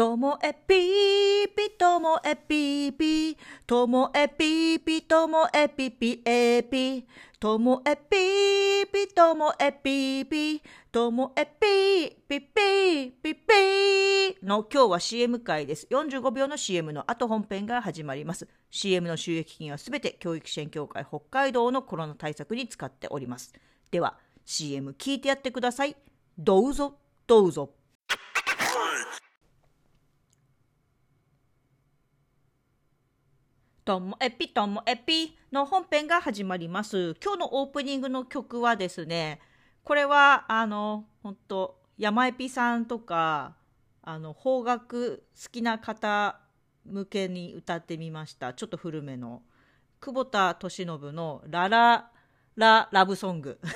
ともえぴーぴともえぴーぴともえぴーぴともえぴぴえぴともえぴーぴともえぴーぴともえぴーぴぴぴぴの今日は CM 回です。45秒の CM の後本編が始まります。CM の収益金はすべて教育支援協会北海道のコロナ対策に使っております。では CM 聞いてやってください。どうぞどうぞ。ともエピともエピの本編が始まります。今日のオープニングの曲はですね、これはあの本当山エピさんとかあの邦楽好きな方向けに歌ってみました。ちょっと古めの久保田利伸のララララブソング。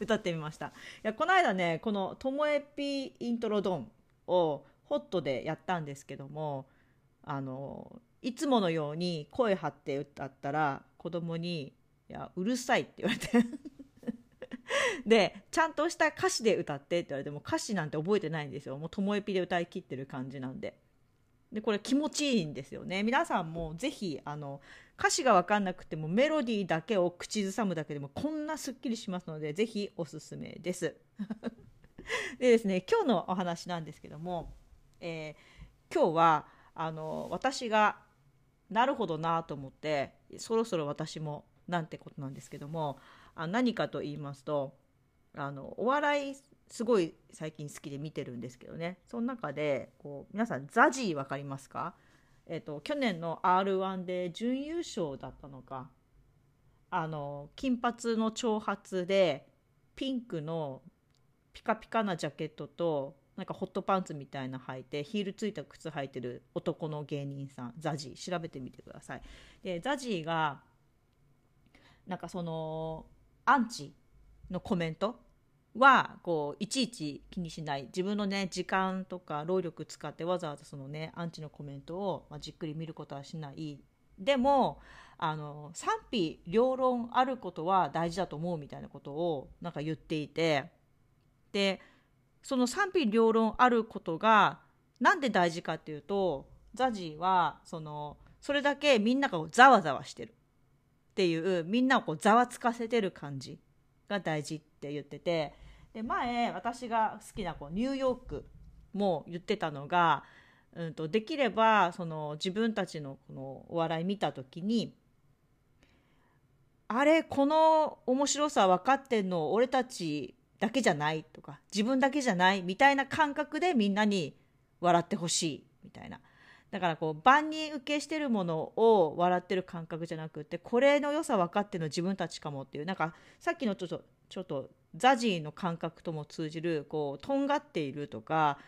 歌ってみました。いやこの間ねこの「ともえぴイントロドン」をホットでやったんですけどもあのいつものように声張って歌ったら子供に「いやうるさい」って言われて。でちゃんとした歌詞で歌ってって言われても歌詞なんて覚えてないんですよ。もうともえぴで歌い切ってる感じなんで。でこれ気持ちいいんですよね。皆さんもぜひあの歌詞が分かんなくてもメロディーだけを口ずさむだけでもこんなすっきりしますのでぜひおすすめです。でですね今日のお話なんですけども、えー、今日はあの私がなるほどなと思ってそろそろ私もなんてことなんですけどもあ何かと言いますとあのお笑いすごい最近好きで見てるんですけどね。その中でこう皆さんザジー分かりますか、えーと、去年の r 1で準優勝だったのか。あの金髪の長髪でピンクのピカピカなジャケットとなんかホットパンツみたいな履いてヒールついた靴履いてる男の芸人さんザジー調べてみてください。でザジーがなんかそのアンチのコメントはこういちいち気にしない。自分のね時間とか労力使ってわざわざそのねアンチのコメントを、まあ、じっくり見ることはしない。でもあの賛否両論あることは大事だと思うみたいなことをなんか言っていて。でその賛否両論あることがなんで大事かっていうとザジーはそのそれだけみんながざわざわしてる。っていうみんなをざわつかせてる感じが大事って言ってて。で前私が好きなこうニューヨークも言ってたのが、うんと、できればその自分たちのこのお笑い見た時にあれこの面白さ分かってんの俺たちだけじゃないとか自分だけじゃないみたいな感覚でみんなに笑ってほしいみたいな。だからこう万人受けしてるものを笑ってる感覚じゃなくてこれの良さ分かってるの自分たちかもっていう。なんかさっきのちょっとちょっとザジーの感覚とも通じるこうとんがっているとか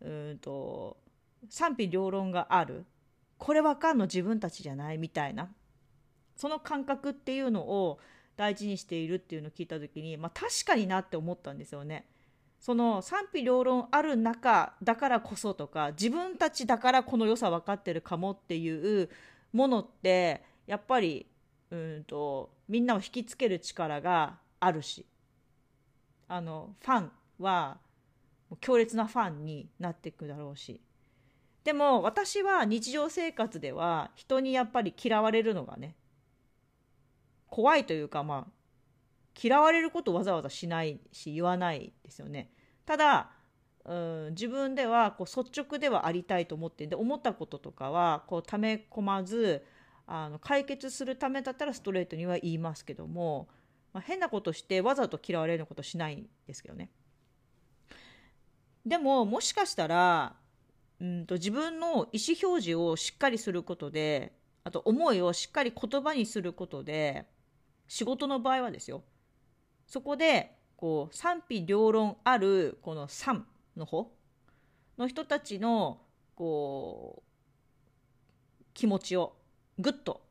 うんと賛否両論がある。これ分かんの自分たちじゃないみたいな。その感覚っていうのを大事にしているっていうのを聞いた時に、まあ、確かになって思ったんですよね。その賛否両論ある中だからこそとか自分たちだからこの良さ分かってるかもっていうものってやっぱりうんとみんなを引きつける力があるしあのファンは強烈なファンになっていくだろうしでも私は日常生活では人にやっぱり嫌われるのがね怖いというかまあ嫌われることわざわざしないし言わないですよね。ただうん自分ではこう率直ではありたいと思ってで思ったこととかはこう溜め込まずあの解決するためだったらストレートには言いますけども、まあ、変なことしてわざと嫌われることしないんですけどね。でももしかしたらうんと自分の意思表示をしっかりすることであと思いをしっかり言葉にすることで仕事の場合はですよ。そこでこう賛否両論あるこの賛の方の人たちのこう気持ちをぐっと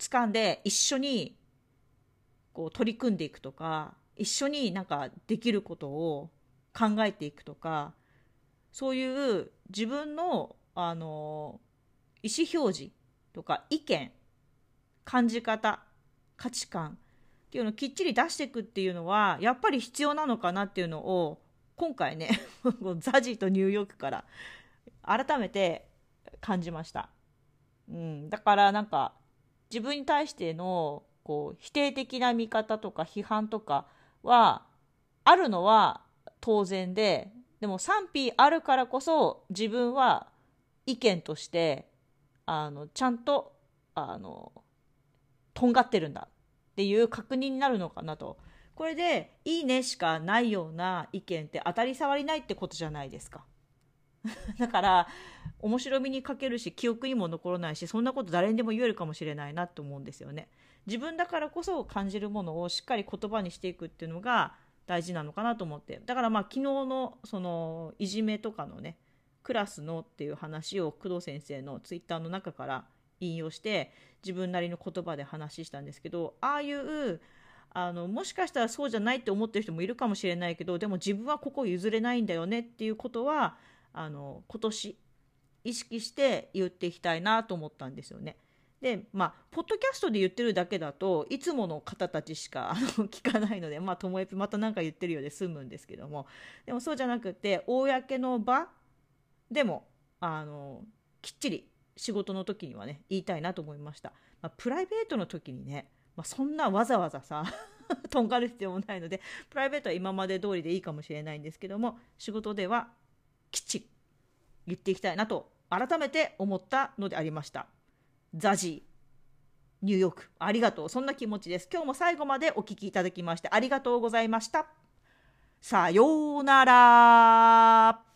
掴んで一緒にこう取り組んでいくとか一緒になんかできることを考えていくとかそういう自分のあの意思表示とか意見感じ方価値観っていうのをきっちり出していくっていうのはやっぱり必要なのかなっていうのを今回ね ザジーとニューヨークから改めて感じました、うん、だからなんか自分に対してのこう否定的な見方とか批判とかはあるのは当然ででも賛否あるからこそ自分は意見としてあのちゃんとあのとんがってるんだっていう確認になるのかなとこれで「いいね」しかないような意見って当たり障りないってことじゃないですか。だから面白みに欠けるし記憶にも残らないしそんなこと誰にでも言えるかもしれないなと思うんですよね。自分だからこそ感じるものをしっかり言葉にしていくっていうのが大事なのかなと思ってだからまあ昨日のそのいじめとかのねクラスのっていう話を工藤先生のツイッターの中から引用して自分なりの言葉で話したんですけどああいうあのもしかしたらそうじゃないって思ってる人もいるかもしれないけどでも自分はここ譲れないんだよねっていうことはあの今年意識して言っていきたいなと思ったんですよね。でまあポッドキャストで言ってるだけだといつもの方たちしかあの聞かないのでまあともえまた何か言ってるようで済むんですけどもでもそうじゃなくて公の場でもあのきっちり仕事の時にはね言いたいなと思いました、まあ、プライベートの時にね、まあ、そんなわざわざさ とんがる必要もないのでプライベートは今まで通りでいいかもしれないんですけども仕事ではきっちり言っていきたいなと改めて思ったのでありました。ザジーニューヨークありがとう。そんな気持ちです。今日も最後までお聞きいただきましてありがとうございました。さようなら。